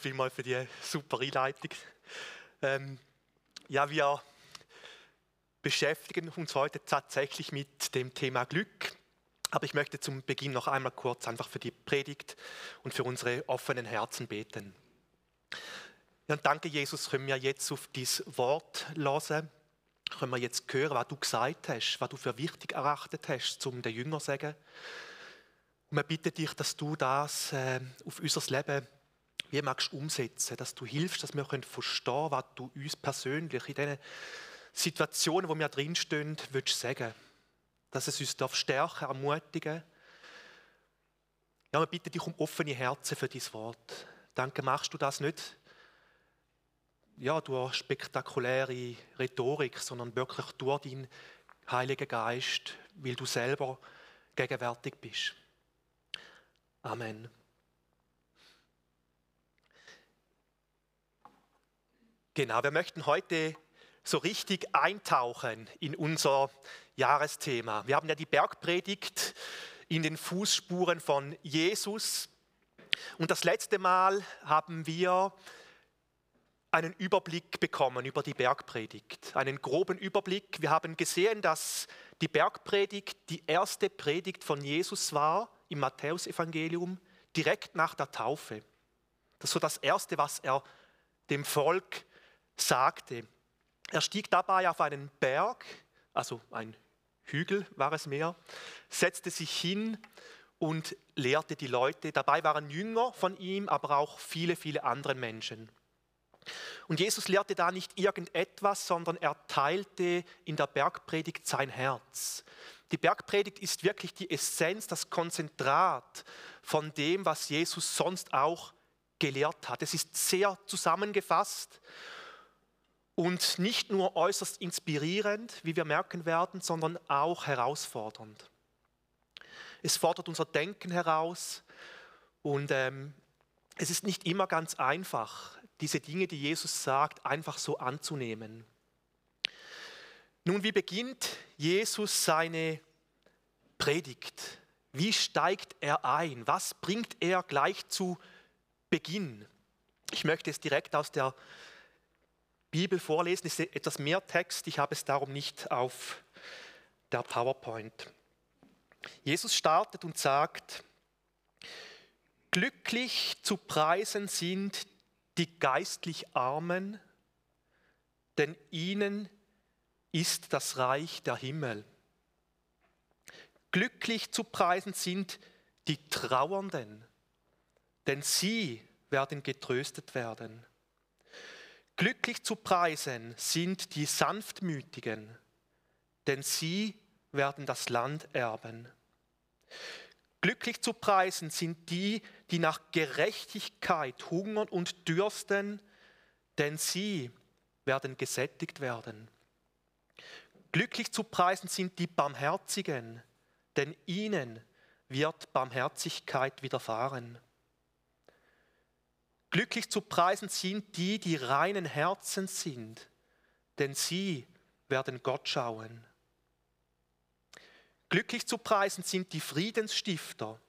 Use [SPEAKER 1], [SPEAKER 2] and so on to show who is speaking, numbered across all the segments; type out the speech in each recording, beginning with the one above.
[SPEAKER 1] Vielmal für die super Einleitung. Ähm, ja, wir beschäftigen uns heute tatsächlich mit dem Thema Glück. Aber ich möchte zum Beginn noch einmal kurz einfach für die Predigt und für unsere offenen Herzen beten. Ja, danke, Jesus, können wir jetzt auf dieses Wort hören. Können wir jetzt hören, was du gesagt hast, was du für wichtig erachtet hast, zum den Jünger zu sagen. Und wir bitten dich, dass du das äh, auf unser Leben wie magst du umsetzen, dass du hilfst, dass wir können verstehen was du uns persönlich in diesen Situationen, wo wir drinstehen, willst sagen. Dass es uns darf stärken, ermutigen. Ja, wir bitten dich um offene Herzen für dein Wort. Danke, machst du das nicht ja, durch spektakuläre Rhetorik, sondern wirklich durch deinen Heiligen Geist, weil du selber gegenwärtig bist. Amen. Genau, wir möchten heute so richtig eintauchen in unser Jahresthema. Wir haben ja die Bergpredigt in den Fußspuren von Jesus. Und das letzte Mal haben wir einen Überblick bekommen über die Bergpredigt, einen groben Überblick. Wir haben gesehen, dass die Bergpredigt die erste Predigt von Jesus war im Matthäusevangelium direkt nach der Taufe. Das ist so das Erste, was er dem Volk sagte. Er stieg dabei auf einen Berg, also ein Hügel war es mehr, setzte sich hin und lehrte die Leute. Dabei waren Jünger von ihm, aber auch viele, viele andere Menschen. Und Jesus lehrte da nicht irgendetwas, sondern er teilte in der Bergpredigt sein Herz. Die Bergpredigt ist wirklich die Essenz, das Konzentrat von dem, was Jesus sonst auch gelehrt hat. Es ist sehr zusammengefasst und nicht nur äußerst inspirierend, wie wir merken werden, sondern auch herausfordernd. Es fordert unser Denken heraus und ähm, es ist nicht immer ganz einfach, diese Dinge, die Jesus sagt, einfach so anzunehmen. Nun, wie beginnt Jesus seine Predigt? Wie steigt er ein? Was bringt er gleich zu Beginn? Ich möchte es direkt aus der Bibel vorlesen. Es ist etwas mehr Text, ich habe es darum nicht auf der PowerPoint. Jesus startet und sagt, glücklich zu preisen sind die geistlich Armen, denn ihnen ist das Reich der Himmel. Glücklich zu preisen sind die Trauernden, denn sie werden getröstet werden. Glücklich zu preisen sind die Sanftmütigen, denn sie werden das Land erben. Glücklich zu preisen sind die, die nach Gerechtigkeit hungern und dürsten, denn sie werden gesättigt werden. Glücklich zu preisen sind die Barmherzigen, denn ihnen wird Barmherzigkeit widerfahren. Glücklich zu preisen sind die, die reinen Herzens sind, denn sie werden Gott schauen. Glücklich zu preisen sind die Friedensstifter,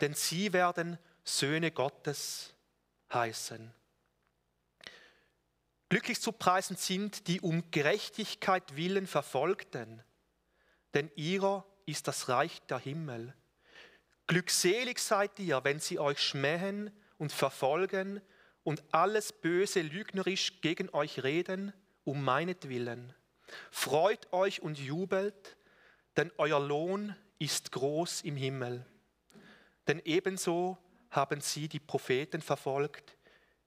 [SPEAKER 1] denn sie werden Söhne Gottes heißen. Glücklich zu preisen sind die um Gerechtigkeit willen Verfolgten, denn ihrer ist das Reich der Himmel. Glückselig seid ihr, wenn sie euch schmähen und verfolgen und alles Böse lügnerisch gegen euch reden, um meinetwillen. Freut euch und jubelt, denn euer Lohn ist groß im Himmel. Denn ebenso haben sie die Propheten verfolgt,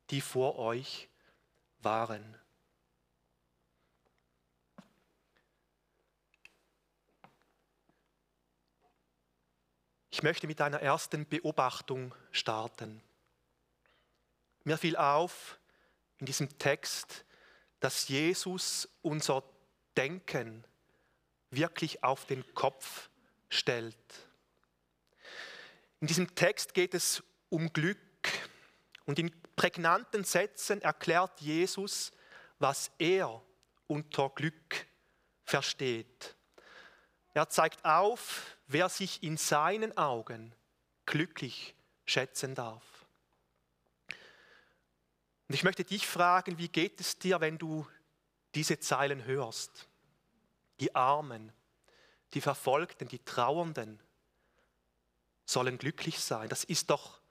[SPEAKER 1] die vor euch waren. Ich möchte mit einer ersten Beobachtung starten. Mir fiel auf in diesem Text, dass Jesus unser Denken wirklich auf den Kopf stellt. In diesem Text geht es um Glück und in prägnanten Sätzen erklärt Jesus, was er unter Glück versteht. Er zeigt auf, wer sich in seinen Augen glücklich schätzen darf. Und ich möchte dich fragen, wie geht es dir, wenn du diese Zeilen hörst? Die Armen, die Verfolgten, die Trauernden sollen glücklich sein. Das ist doch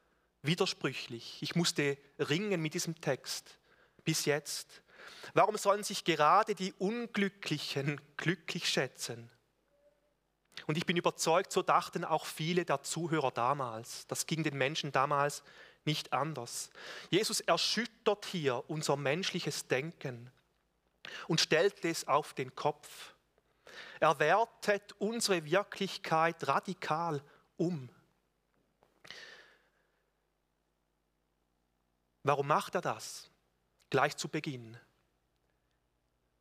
[SPEAKER 1] widersprüchlich. Ich musste ringen mit diesem Text bis jetzt. Warum sollen sich gerade die Unglücklichen glücklich schätzen? Und ich bin überzeugt, so dachten auch viele der Zuhörer damals. Das ging den Menschen damals nicht anders. Jesus erschüttert hier unser menschliches Denken und stellt es auf den Kopf. Er wertet unsere Wirklichkeit radikal um. Warum macht er das? Gleich zu Beginn.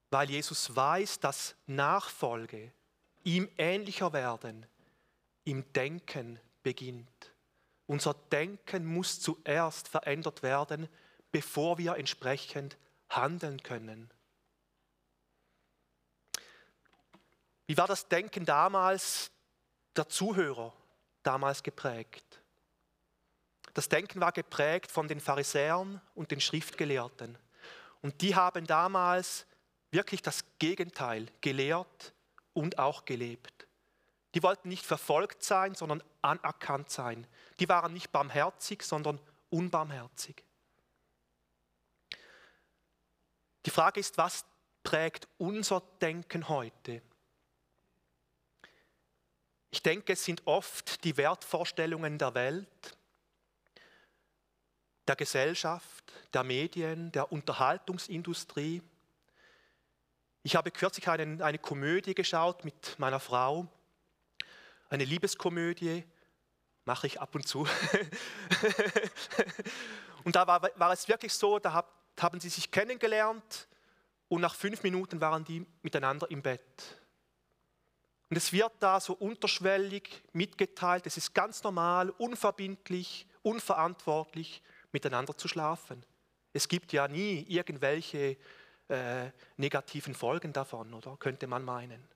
[SPEAKER 1] Weil Jesus weiß, dass Nachfolge, ihm ähnlicher werden, im Denken beginnt. Unser Denken muss zuerst verändert werden, bevor wir entsprechend handeln können. Wie war das Denken damals der Zuhörer damals geprägt? Das Denken war geprägt von den Pharisäern und den Schriftgelehrten. Und die haben damals wirklich das Gegenteil gelehrt und auch gelebt. Die wollten nicht verfolgt sein, sondern anerkannt sein. Die waren nicht barmherzig, sondern unbarmherzig. Die Frage ist, was prägt unser Denken heute? Ich denke, es sind oft die Wertvorstellungen der Welt, der Gesellschaft, der Medien, der Unterhaltungsindustrie. Ich habe kürzlich einen, eine Komödie geschaut mit meiner Frau, eine Liebeskomödie, mache ich ab und zu. und da war, war, es wirklich so, da hab, haben sie sich kennengelernt und nach fünf Minuten waren die miteinander im Bett. Und es wird da so unterschwellig mitgeteilt, es ist ganz normal, unverbindlich, unverantwortlich, miteinander zu schlafen. Es gibt ja nie irgendwelche äh, negativen Folgen davon, oder könnte man meinen.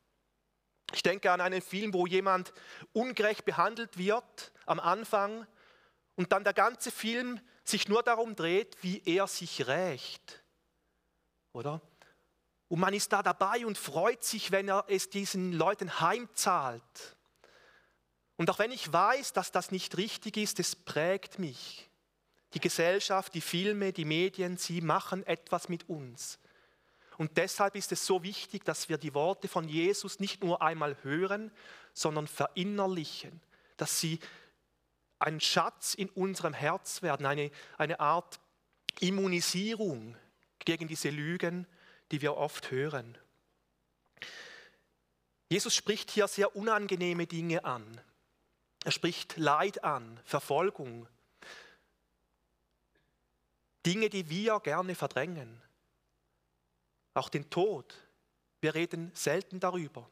[SPEAKER 1] Ich denke an einen Film, wo jemand ungerecht behandelt wird am Anfang und dann der ganze Film sich nur darum dreht, wie er sich rächt. Oder? Und man ist da dabei und freut sich, wenn er es diesen Leuten heimzahlt. Und auch wenn ich weiß, dass das nicht richtig ist, es prägt mich. Die Gesellschaft, die Filme, die Medien, sie machen etwas mit uns. Und deshalb ist es so wichtig, dass wir die Worte von Jesus nicht nur einmal hören, sondern verinnerlichen, dass sie ein Schatz in unserem Herz werden, eine, eine Art Immunisierung gegen diese Lügen, die wir oft hören. Jesus spricht hier sehr unangenehme Dinge an. Er spricht Leid an, Verfolgung, Dinge, die wir gerne verdrängen. Auch den Tod. Wir reden selten darüber.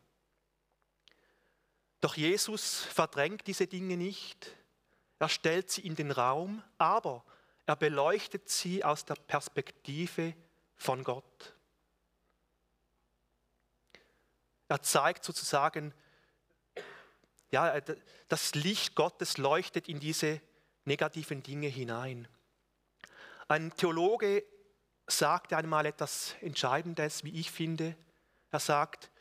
[SPEAKER 1] Doch Jesus verdrängt diese Dinge nicht. Er stellt sie in den Raum, aber er beleuchtet sie aus der Perspektive von Gott. Er zeigt sozusagen, ja, das Licht Gottes leuchtet in diese negativen Dinge hinein. Ein Theologe sagte einmal etwas Entscheidendes, wie ich finde. Er sagt,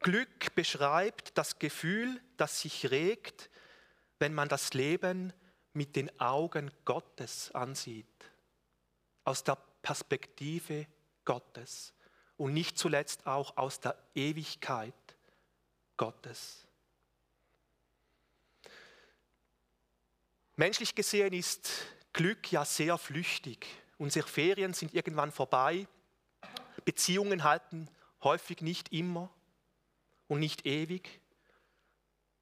[SPEAKER 1] Glück beschreibt das Gefühl, das sich regt, wenn man das Leben mit den Augen Gottes ansieht, aus der Perspektive Gottes und nicht zuletzt auch aus der Ewigkeit Gottes. Menschlich gesehen ist Glück ja sehr flüchtig. Unsere Ferien sind irgendwann vorbei. Beziehungen halten häufig nicht immer und nicht ewig.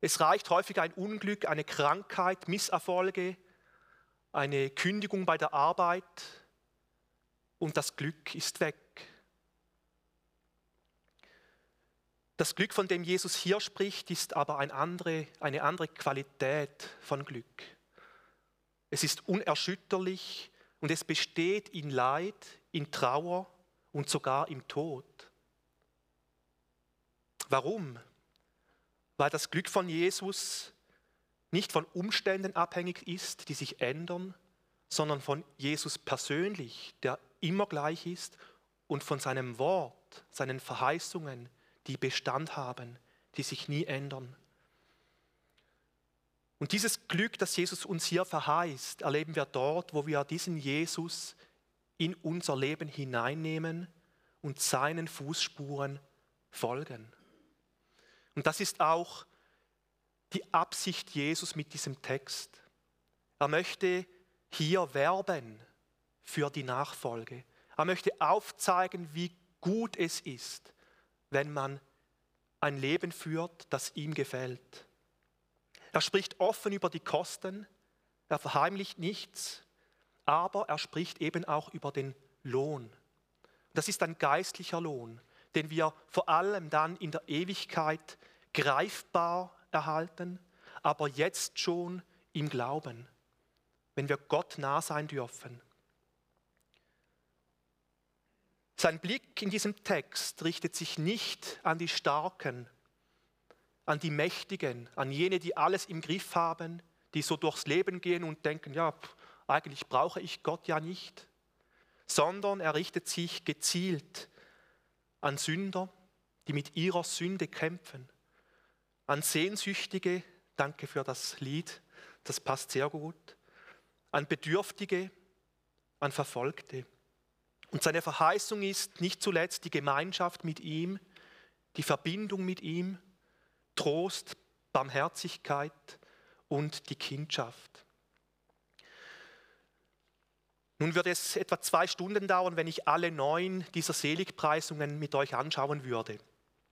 [SPEAKER 1] Es reicht häufig ein Unglück, eine Krankheit, Misserfolge, eine Kündigung bei der Arbeit und das Glück ist weg. Das Glück, von dem Jesus hier spricht, ist aber eine andere, eine andere Qualität von Glück. Es ist unerschütterlich und es besteht in Leid, in Trauer und sogar im Tod. Warum? Weil das Glück von Jesus nicht von Umständen abhängig ist, die sich ändern, sondern von Jesus persönlich, der immer gleich ist, und von seinem Wort, seinen Verheißungen, die Bestand haben, die sich nie ändern. Und dieses Glück, das Jesus uns hier verheißt, erleben wir dort, wo wir diesen Jesus in unser Leben hineinnehmen und seinen Fußspuren folgen. Und das ist auch die Absicht Jesus mit diesem Text. Er möchte hier werben für die Nachfolge. Er möchte aufzeigen, wie gut es ist, wenn man ein Leben führt, das ihm gefällt. Er spricht offen über die Kosten, er verheimlicht nichts, aber er spricht eben auch über den Lohn. Das ist ein geistlicher Lohn, den wir vor allem dann in der Ewigkeit greifbar erhalten, aber jetzt schon im Glauben, wenn wir Gott nah sein dürfen. Sein Blick in diesem Text richtet sich nicht an die Starken, an die Mächtigen, an jene, die alles im Griff haben, die so durchs Leben gehen und denken, ja, eigentlich brauche ich Gott ja nicht, sondern er richtet sich gezielt an Sünder, die mit ihrer Sünde kämpfen, an Sehnsüchtige, danke für das Lied, das passt sehr gut, an Bedürftige, an Verfolgte. Und seine Verheißung ist nicht zuletzt die Gemeinschaft mit ihm, die Verbindung mit ihm, Trost, Barmherzigkeit und die Kindschaft. Nun wird es etwa zwei Stunden dauern, wenn ich alle neun dieser Seligpreisungen mit euch anschauen würde.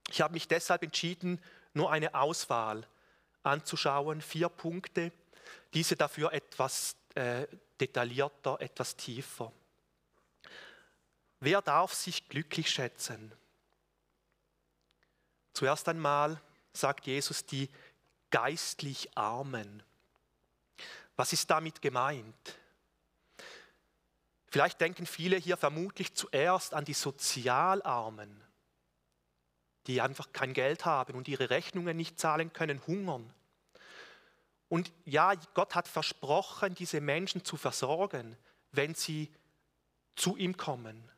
[SPEAKER 1] Ich habe mich deshalb entschieden, nur eine Auswahl anzuschauen, vier Punkte, diese dafür etwas äh, detaillierter, etwas tiefer. Wer darf sich glücklich schätzen? Zuerst einmal sagt Jesus die geistlich Armen. Was ist damit gemeint? Vielleicht denken viele hier vermutlich zuerst an die Sozialarmen die einfach kein Geld haben und ihre Rechnungen nicht zahlen können, hungern. Und ja, Gott hat versprochen, diese Menschen zu versorgen, wenn sie zu ihm kommen.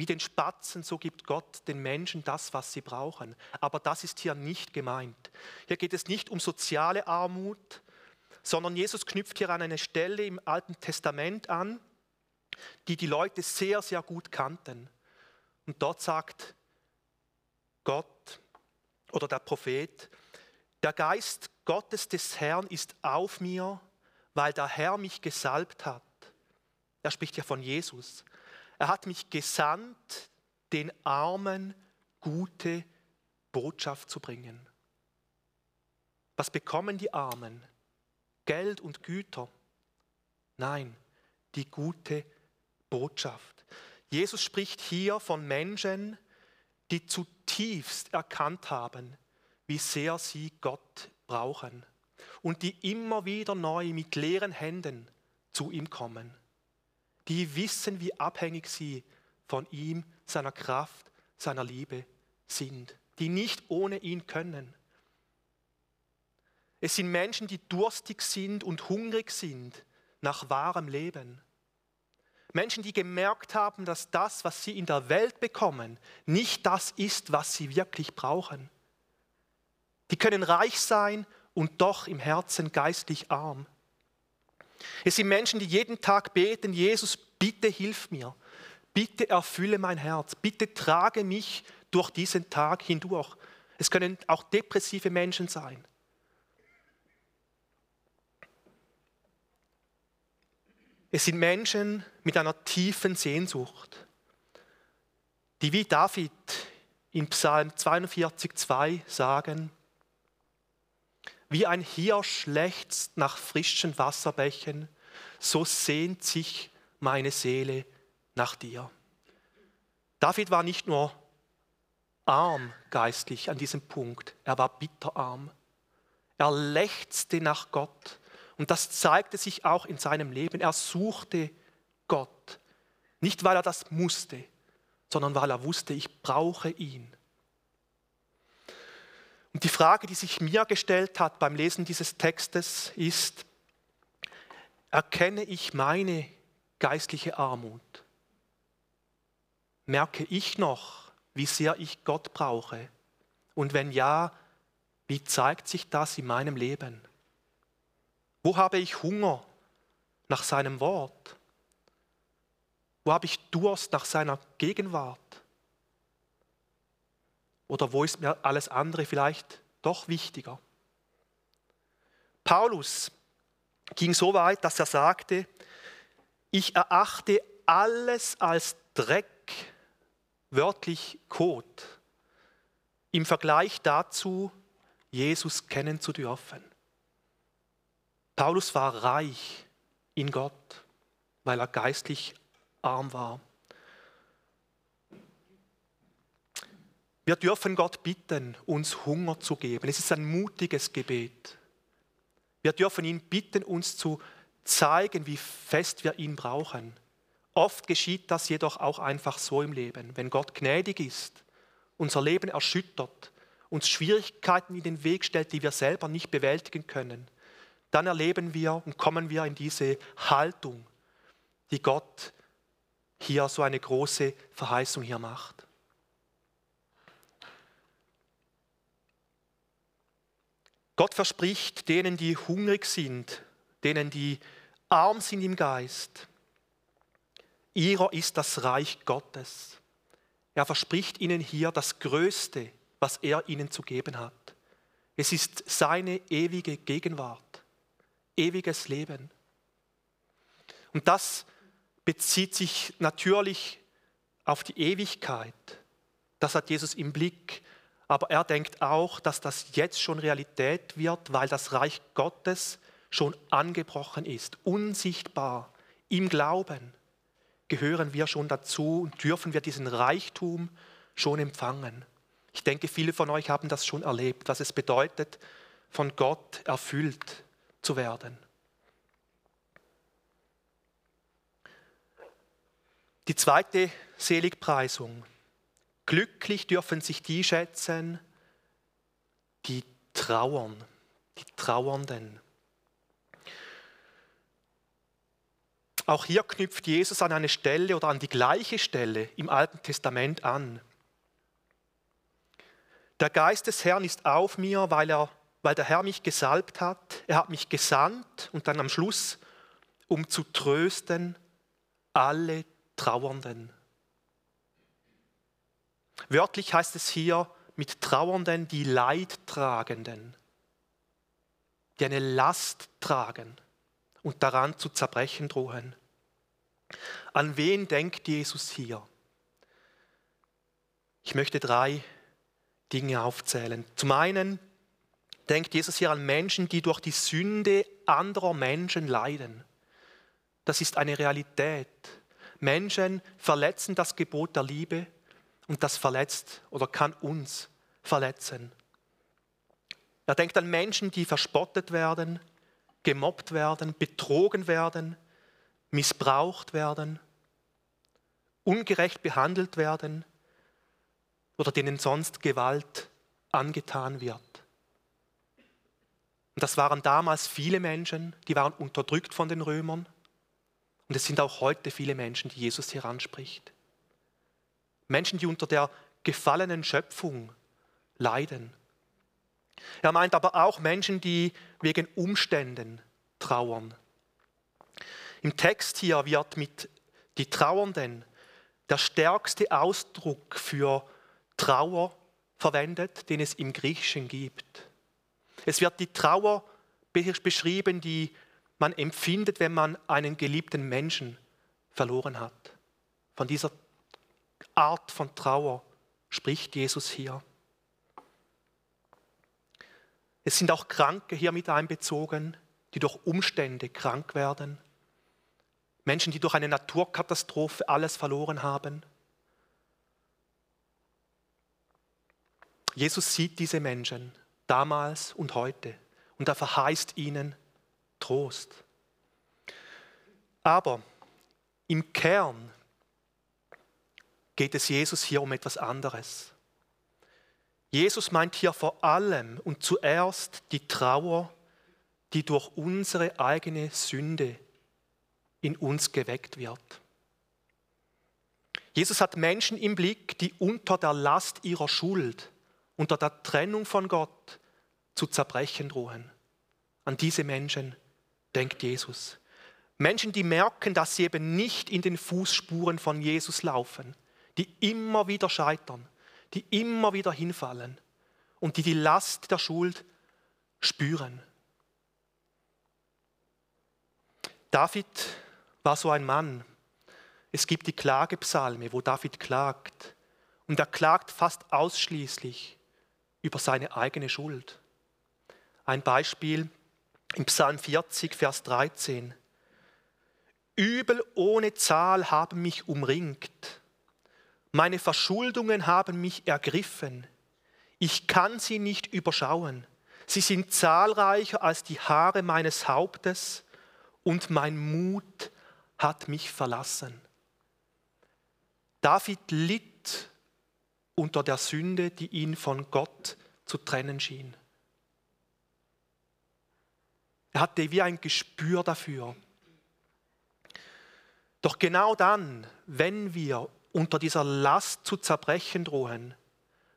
[SPEAKER 1] Wie den Spatzen, so gibt Gott den Menschen das, was sie brauchen. Aber das ist hier nicht gemeint. Hier geht es nicht um soziale Armut, sondern Jesus knüpft hier an eine Stelle im Alten Testament an, die die Leute sehr, sehr gut kannten. Und dort sagt Gott oder der Prophet, der Geist Gottes des Herrn ist auf mir, weil der Herr mich gesalbt hat. Er spricht ja von Jesus. Er hat mich gesandt, den Armen gute Botschaft zu bringen. Was bekommen die Armen? Geld und Güter? Nein, die gute Botschaft. Jesus spricht hier von Menschen, die zutiefst erkannt haben, wie sehr sie Gott brauchen und die immer wieder neu mit leeren Händen zu ihm kommen. Die wissen, wie abhängig sie von ihm, seiner Kraft, seiner Liebe sind, die nicht ohne ihn können. Es sind Menschen, die durstig sind und hungrig sind nach wahrem Leben. Menschen, die gemerkt haben, dass das, was sie in der Welt bekommen, nicht das ist, was sie wirklich brauchen. Die können reich sein und doch im Herzen geistlich arm. Es sind Menschen, die jeden Tag beten, Jesus, bitte hilf mir, bitte erfülle mein Herz, bitte trage mich durch diesen Tag hindurch. Es können auch depressive Menschen sein. Es sind Menschen mit einer tiefen Sehnsucht, die wie David in Psalm 42,2 sagen, wie ein Hirsch lechzt nach frischen Wasserbächen, so sehnt sich meine Seele nach dir. David war nicht nur arm geistlich an diesem Punkt, er war bitterarm. Er lechzte nach Gott und das zeigte sich auch in seinem Leben. Er suchte Gott. Nicht, weil er das musste, sondern weil er wusste, ich brauche ihn. Und die Frage, die sich mir gestellt hat beim Lesen dieses Textes, ist, Erkenne ich meine geistliche Armut? Merke ich noch, wie sehr ich Gott brauche? Und wenn ja, wie zeigt sich das in meinem Leben? Wo habe ich Hunger nach seinem Wort? Wo habe ich Durst nach seiner Gegenwart? Oder wo ist mir alles andere vielleicht doch wichtiger? Paulus ging so weit, dass er sagte, ich erachte alles als Dreck, wörtlich Kot, im Vergleich dazu, Jesus kennen zu dürfen. Paulus war reich in Gott, weil er geistlich arm war. Wir dürfen Gott bitten, uns Hunger zu geben. Es ist ein mutiges Gebet. Wir dürfen ihn bitten, uns zu zeigen, wie fest wir ihn brauchen. Oft geschieht das jedoch auch einfach so im Leben. Wenn Gott gnädig ist, unser Leben erschüttert, uns Schwierigkeiten in den Weg stellt, die wir selber nicht bewältigen können, dann erleben wir und kommen wir in diese Haltung, die Gott hier so eine große Verheißung hier macht. Gott verspricht denen, die hungrig sind, denen, die arm sind im Geist, ihrer ist das Reich Gottes. Er verspricht ihnen hier das Größte, was er ihnen zu geben hat. Es ist seine ewige Gegenwart, ewiges Leben. Und das bezieht sich natürlich auf die Ewigkeit. Das hat Jesus im Blick. Aber er denkt auch, dass das jetzt schon Realität wird, weil das Reich Gottes schon angebrochen ist, unsichtbar. Im Glauben gehören wir schon dazu und dürfen wir diesen Reichtum schon empfangen. Ich denke, viele von euch haben das schon erlebt, was es bedeutet, von Gott erfüllt zu werden. Die zweite Seligpreisung Glücklich dürfen sich die schätzen, die trauern, die Trauernden. Auch hier knüpft Jesus an eine Stelle oder an die gleiche Stelle im Alten Testament an. Der Geist des Herrn ist auf mir, weil, er, weil der Herr mich gesalbt hat. Er hat mich gesandt und dann am Schluss, um zu trösten alle Trauernden. Wörtlich heißt es hier mit Trauernden die Leidtragenden, die eine Last tragen und daran zu zerbrechen drohen. An wen denkt Jesus hier? Ich möchte drei Dinge aufzählen. Zum einen denkt Jesus hier an Menschen, die durch die Sünde anderer Menschen leiden. Das ist eine Realität. Menschen verletzen das Gebot der Liebe und das verletzt oder kann uns verletzen. Er denkt an Menschen, die verspottet werden, gemobbt werden, betrogen werden, missbraucht werden, ungerecht behandelt werden oder denen sonst Gewalt angetan wird. Und das waren damals viele Menschen, die waren unterdrückt von den Römern. Und es sind auch heute viele Menschen, die Jesus hier anspricht. Menschen, die unter der gefallenen Schöpfung leiden. Er meint aber auch Menschen, die wegen Umständen trauern. Im Text hier wird mit die Trauernden der stärkste Ausdruck für Trauer verwendet, den es im Griechischen gibt. Es wird die Trauer beschrieben, die man empfindet, wenn man einen geliebten Menschen verloren hat. Von dieser Art von Trauer spricht Jesus hier. Es sind auch Kranke hier mit einbezogen, die durch Umstände krank werden. Menschen, die durch eine Naturkatastrophe alles verloren haben. Jesus sieht diese Menschen damals und heute und er verheißt ihnen Trost. Aber im Kern geht es Jesus hier um etwas anderes. Jesus meint hier vor allem und zuerst die Trauer, die durch unsere eigene Sünde in uns geweckt wird. Jesus hat Menschen im Blick, die unter der Last ihrer Schuld, unter der Trennung von Gott zu zerbrechen drohen. An diese Menschen denkt Jesus. Menschen, die merken, dass sie eben nicht in den Fußspuren von Jesus laufen, die immer wieder scheitern, die immer wieder hinfallen und die die Last der Schuld spüren. David war so ein Mann. Es gibt die Klagepsalme, wo David klagt. Und er klagt fast ausschließlich über seine eigene Schuld. Ein Beispiel im Psalm 40, Vers 13. Übel ohne Zahl haben mich umringt. Meine Verschuldungen haben mich ergriffen. Ich kann sie nicht überschauen. Sie sind zahlreicher als die Haare meines Hauptes und mein Mut hat mich verlassen. David litt unter der Sünde, die ihn von Gott zu trennen schien. Er hatte wie ein Gespür dafür. Doch genau dann, wenn wir unter dieser Last zu zerbrechen drohen,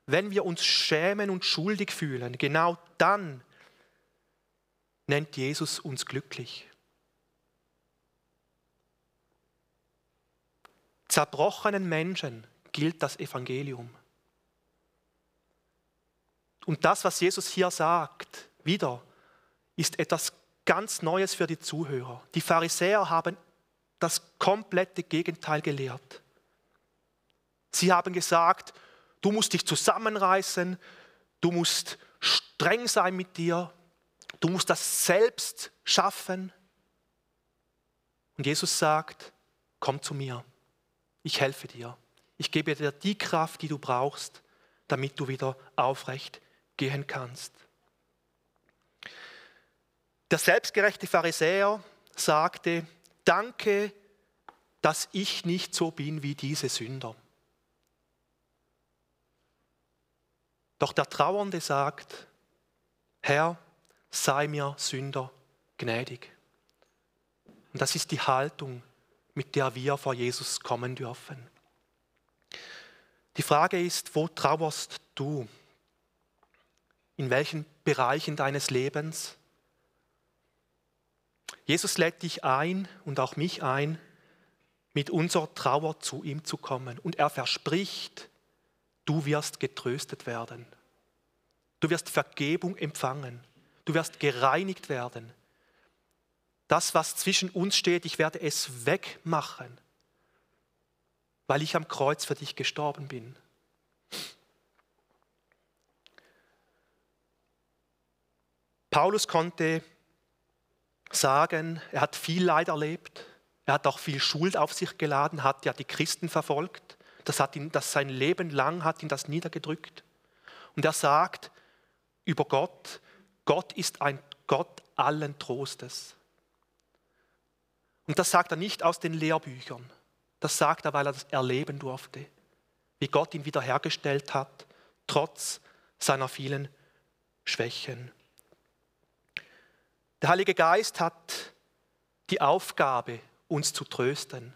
[SPEAKER 1] wenn wir uns schämen und schuldig fühlen, genau dann nennt Jesus uns glücklich. Zerbrochenen Menschen gilt das Evangelium. Und das, was Jesus hier sagt, wieder, ist etwas ganz Neues für die Zuhörer. Die Pharisäer haben das komplette Gegenteil gelehrt. Sie haben gesagt, du musst dich zusammenreißen, du musst streng sein mit dir, du musst das selbst schaffen. Und Jesus sagt, komm zu mir ich helfe dir. Ich gebe dir die Kraft, die du brauchst, damit du wieder aufrecht gehen kannst. Der selbstgerechte Pharisäer sagte, danke, dass ich nicht so bin wie diese Sünder. Doch der Trauernde sagt, Herr, sei mir Sünder gnädig. Und das ist die Haltung, mit der wir vor Jesus kommen dürfen. Die Frage ist, wo trauerst du? In welchen Bereichen deines Lebens? Jesus lädt dich ein und auch mich ein, mit unserer Trauer zu ihm zu kommen. Und er verspricht, du wirst getröstet werden. Du wirst Vergebung empfangen. Du wirst gereinigt werden. Das, was zwischen uns steht, ich werde es wegmachen, weil ich am Kreuz für dich gestorben bin. Paulus konnte sagen, er hat viel Leid erlebt, er hat auch viel Schuld auf sich geladen, hat ja die Christen verfolgt, das hat ihn, das sein Leben lang hat ihn das niedergedrückt. Und er sagt über Gott, Gott ist ein Gott allen Trostes. Und das sagt er nicht aus den Lehrbüchern. Das sagt er, weil er das erleben durfte, wie Gott ihn wiederhergestellt hat, trotz seiner vielen Schwächen. Der Heilige Geist hat die Aufgabe, uns zu trösten,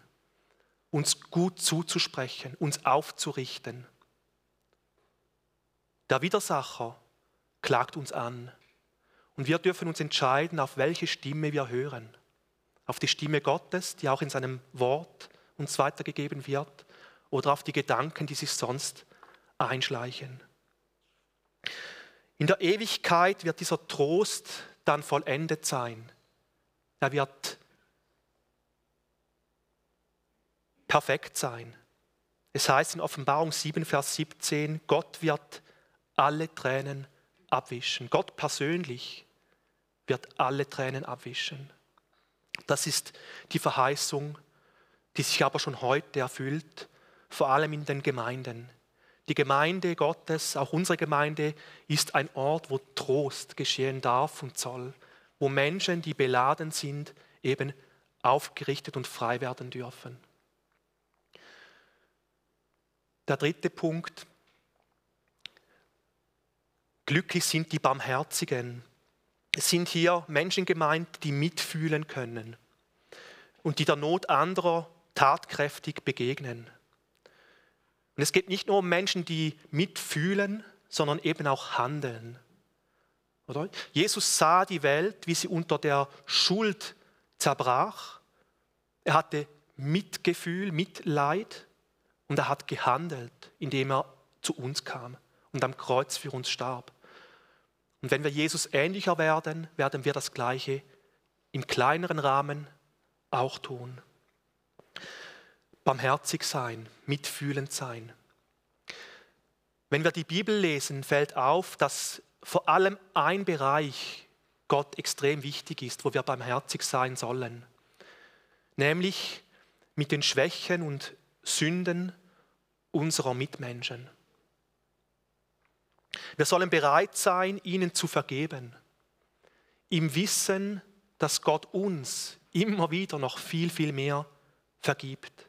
[SPEAKER 1] uns gut zuzusprechen, uns aufzurichten. Der Widersacher klagt uns an und wir dürfen uns entscheiden, auf welche Stimme wir hören auf die Stimme Gottes, die auch in seinem Wort uns weitergegeben wird, oder auf die Gedanken, die sich sonst einschleichen. In der Ewigkeit wird dieser Trost dann vollendet sein. Er wird perfekt sein. Es heißt in Offenbarung 7, Vers 17, Gott wird alle Tränen abwischen. Gott persönlich wird alle Tränen abwischen. Das ist die Verheißung, die sich aber schon heute erfüllt, vor allem in den Gemeinden. Die Gemeinde Gottes, auch unsere Gemeinde, ist ein Ort, wo Trost geschehen darf und soll, wo Menschen, die beladen sind, eben aufgerichtet und frei werden dürfen. Der dritte Punkt. Glücklich sind die Barmherzigen, es sind hier Menschen gemeint, die mitfühlen können. und die der Not anderer tatkräftig begegnen. Und es geht nicht nur um Menschen, die mitfühlen, sondern eben auch handeln. Oder? Jesus sah die Welt, wie sie unter der Schuld zerbrach. Er hatte Mitgefühl, Mitleid und er hat gehandelt, indem er zu uns kam und am Kreuz für uns starb. Und wenn wir Jesus ähnlicher werden, werden wir das Gleiche im kleineren Rahmen auch tun. Barmherzig sein, mitfühlend sein. Wenn wir die Bibel lesen, fällt auf, dass vor allem ein Bereich Gott extrem wichtig ist, wo wir barmherzig sein sollen, nämlich mit den Schwächen und Sünden unserer Mitmenschen. Wir sollen bereit sein, ihnen zu vergeben, im Wissen, dass Gott uns immer wieder noch viel, viel mehr vergibt.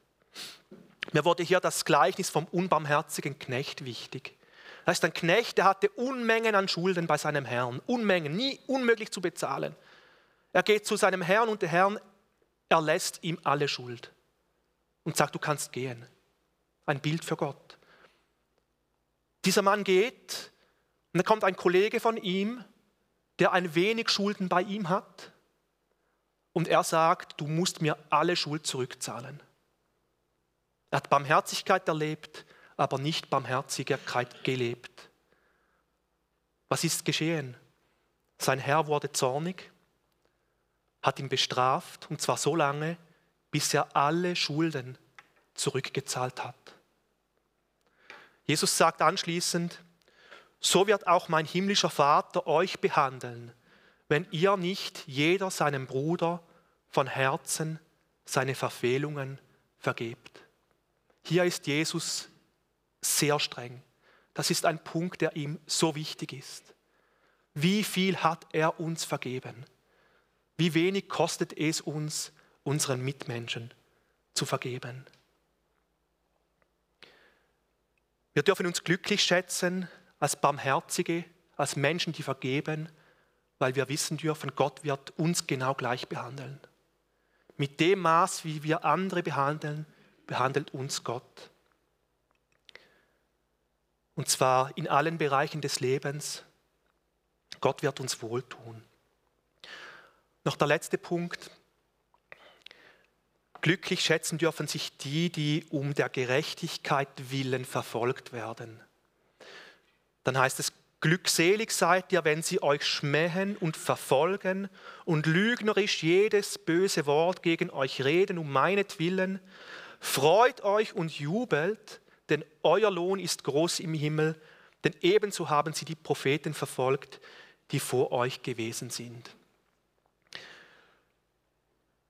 [SPEAKER 1] Mir wurde hier das Gleichnis vom unbarmherzigen Knecht wichtig. Das ist ein Knecht, der hatte Unmengen an Schulden bei seinem Herrn. Unmengen, nie unmöglich zu bezahlen. Er geht zu seinem Herrn und der Herr erlässt ihm alle Schuld und sagt, du kannst gehen. Ein Bild für Gott. Dieser Mann geht und da kommt ein Kollege von ihm, der ein wenig Schulden bei ihm hat und er sagt, du musst mir alle Schuld zurückzahlen. Er hat Barmherzigkeit erlebt, aber nicht Barmherzigkeit gelebt. Was ist geschehen? Sein Herr wurde zornig, hat ihn bestraft, und zwar so lange, bis er alle Schulden zurückgezahlt hat. Jesus sagt anschließend, so wird auch mein himmlischer Vater euch behandeln, wenn ihr nicht jeder seinem Bruder von Herzen seine Verfehlungen vergebt. Hier ist Jesus sehr streng. Das ist ein Punkt, der ihm so wichtig ist. Wie viel hat er uns vergeben? Wie wenig kostet es uns, unseren Mitmenschen zu vergeben? Wir dürfen uns glücklich schätzen als Barmherzige, als Menschen, die vergeben, weil wir wissen dürfen, Gott wird uns genau gleich behandeln. Mit dem Maß, wie wir andere behandeln, behandelt uns Gott. Und zwar in allen Bereichen des Lebens. Gott wird uns wohltun. Noch der letzte Punkt. Glücklich schätzen dürfen sich die, die um der Gerechtigkeit willen verfolgt werden. Dann heißt es, glückselig seid ihr, wenn sie euch schmähen und verfolgen und lügnerisch jedes böse Wort gegen euch reden um meinetwillen. Freut euch und jubelt, denn euer Lohn ist groß im Himmel, denn ebenso haben sie die Propheten verfolgt, die vor euch gewesen sind.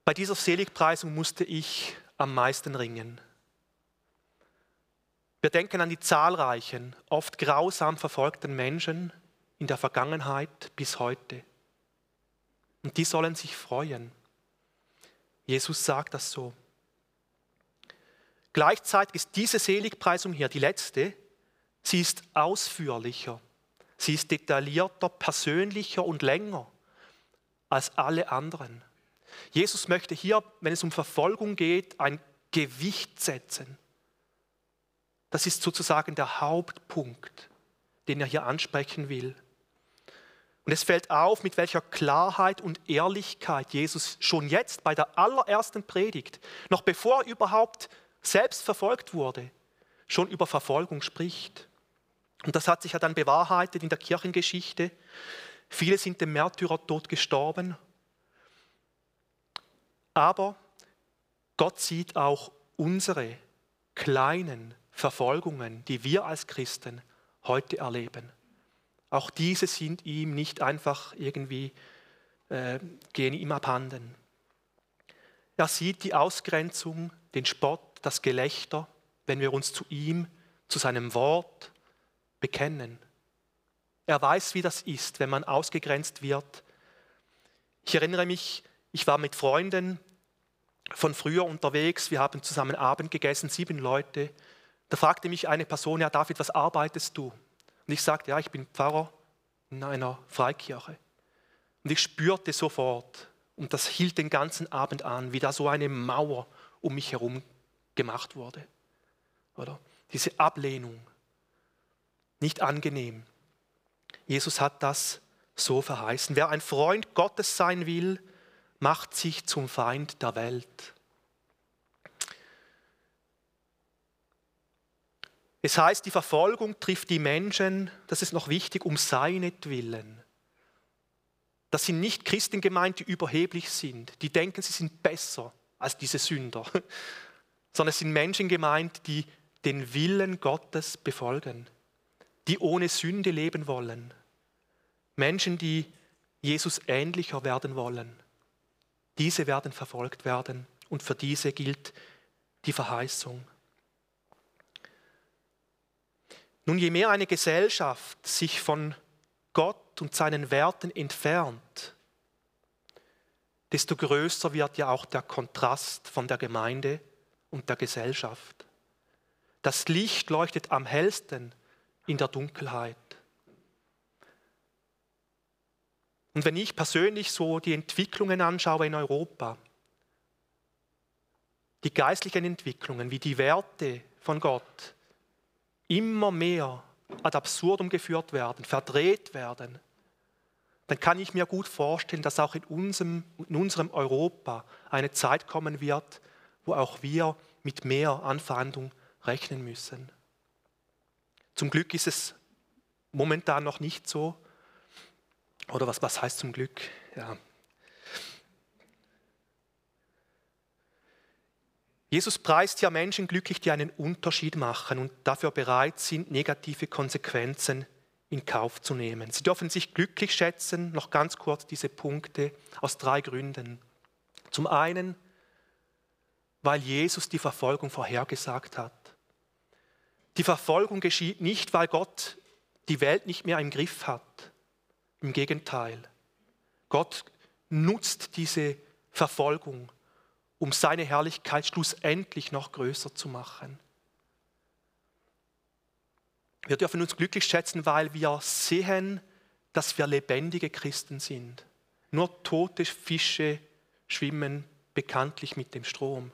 [SPEAKER 1] Bei dieser Seligpreisung musste ich am meisten ringen. Wir denken an die zahlreichen, oft grausam verfolgten Menschen in der Vergangenheit bis heute. Und die sollen sich freuen. Jesus sagt das so. Gleichzeitig ist diese Seligpreisung hier die letzte. Sie ist ausführlicher, sie ist detaillierter, persönlicher und länger als alle anderen. Jesus möchte hier, wenn es um Verfolgung geht, ein Gewicht setzen. Das ist sozusagen der Hauptpunkt, den er hier ansprechen will. Und es fällt auf, mit welcher Klarheit und Ehrlichkeit Jesus schon jetzt bei der allerersten Predigt, noch bevor er überhaupt selbst verfolgt wurde, schon über Verfolgung spricht. Und das hat sich ja dann bewahrheitet in der Kirchengeschichte. Viele sind dem Märtyrertod gestorben. Aber Gott sieht auch unsere kleinen Verfolgungen, die wir als Christen heute erleben. Auch diese sind ihm nicht einfach irgendwie, äh, gehen ihm abhanden. Er sieht die Ausgrenzung, den Spott, das Gelächter, wenn wir uns zu ihm, zu seinem Wort bekennen. Er weiß, wie das ist, wenn man ausgegrenzt wird. Ich erinnere mich, ich war mit Freunden von früher unterwegs, wir haben zusammen Abend gegessen, sieben Leute. Da fragte mich eine Person, ja David, was arbeitest du? Und ich sagte, ja, ich bin Pfarrer in einer Freikirche. Und ich spürte sofort Und das hielt den ganzen Abend an, wie da so eine Mauer um mich herum gemacht wurde. Oder? Diese Ablehnung. Nicht angenehm. Jesus hat das so verheißen. Wer ein Freund Gottes sein will, macht sich zum Feind der Welt. Es heißt, die Verfolgung trifft die Menschen, das ist noch wichtig, um seinetwillen. Das sind nicht Christen gemeint, die überheblich sind, die denken, sie sind besser als diese Sünder, sondern es sind Menschen gemeint, die den Willen Gottes befolgen, die ohne Sünde leben wollen. Menschen, die Jesus ähnlicher werden wollen. Diese werden verfolgt werden und für diese gilt die Verheißung. Nun, je mehr eine Gesellschaft sich von Gott und seinen Werten entfernt, desto größer wird ja auch der Kontrast von der Gemeinde und der Gesellschaft. Das Licht leuchtet am hellsten in der Dunkelheit. Und wenn ich persönlich so die Entwicklungen anschaue in Europa, die geistlichen Entwicklungen, wie die Werte von Gott immer mehr ad absurdum geführt werden, verdreht werden, dann kann ich mir gut vorstellen, dass auch in unserem, in unserem Europa eine Zeit kommen wird, wo auch wir mit mehr Anfeindung rechnen müssen. Zum Glück ist es momentan noch nicht so. Oder was, was heißt zum Glück? Ja, Jesus preist ja Menschen glücklich, die einen Unterschied machen und dafür bereit sind, negative Konsequenzen in Kauf zu nehmen. Sie dürfen sich glücklich schätzen, noch ganz kurz diese Punkte, aus drei Gründen. Zum einen, weil Jesus die Verfolgung vorhergesagt hat. Die Verfolgung geschieht nicht, weil Gott die Welt nicht mehr im Griff hat. Im Gegenteil. Gott nutzt diese Verfolgung um seine Herrlichkeit schlussendlich noch größer zu machen. Wir dürfen uns glücklich schätzen, weil wir sehen, dass wir lebendige Christen sind. Nur tote Fische schwimmen bekanntlich mit dem Strom.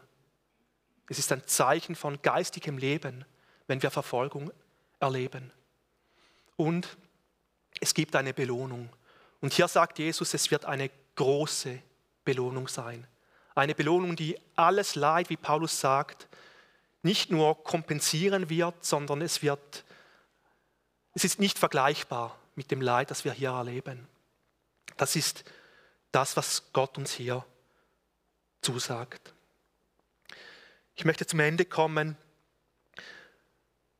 [SPEAKER 1] Es ist ein Zeichen von geistigem Leben, wenn wir Verfolgung erleben. Und es gibt eine Belohnung. Und hier sagt Jesus, es wird eine große Belohnung sein. Eine Belohnung, die alles Leid, wie Paulus sagt, nicht nur kompensieren wird, sondern es wird, es ist nicht vergleichbar mit dem Leid, das wir hier erleben. Das ist das, was Gott uns hier zusagt. Ich möchte zum Ende kommen.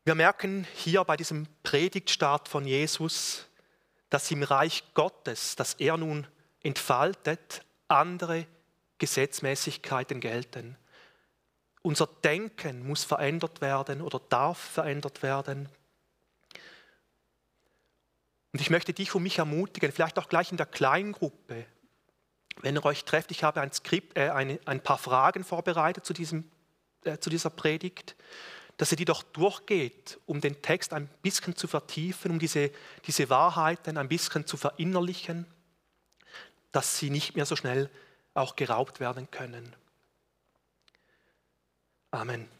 [SPEAKER 1] Wir merken hier bei diesem Predigtstart von Jesus, dass im Reich Gottes, das er nun entfaltet, andere Gesetzmäßigkeiten gelten. Unser Denken muss verändert werden oder darf verändert werden. Und ich möchte dich und mich ermutigen, vielleicht auch gleich in der Kleingruppe, wenn ihr euch trefft, ich habe ein, Skript, äh, ein, ein paar Fragen vorbereitet zu, diesem, äh, zu dieser Predigt, dass ihr die doch durchgeht, um den Text ein bisschen zu vertiefen, um diese, diese Wahrheiten ein bisschen zu verinnerlichen, dass sie nicht mehr so schnell auch geraubt werden können. Amen.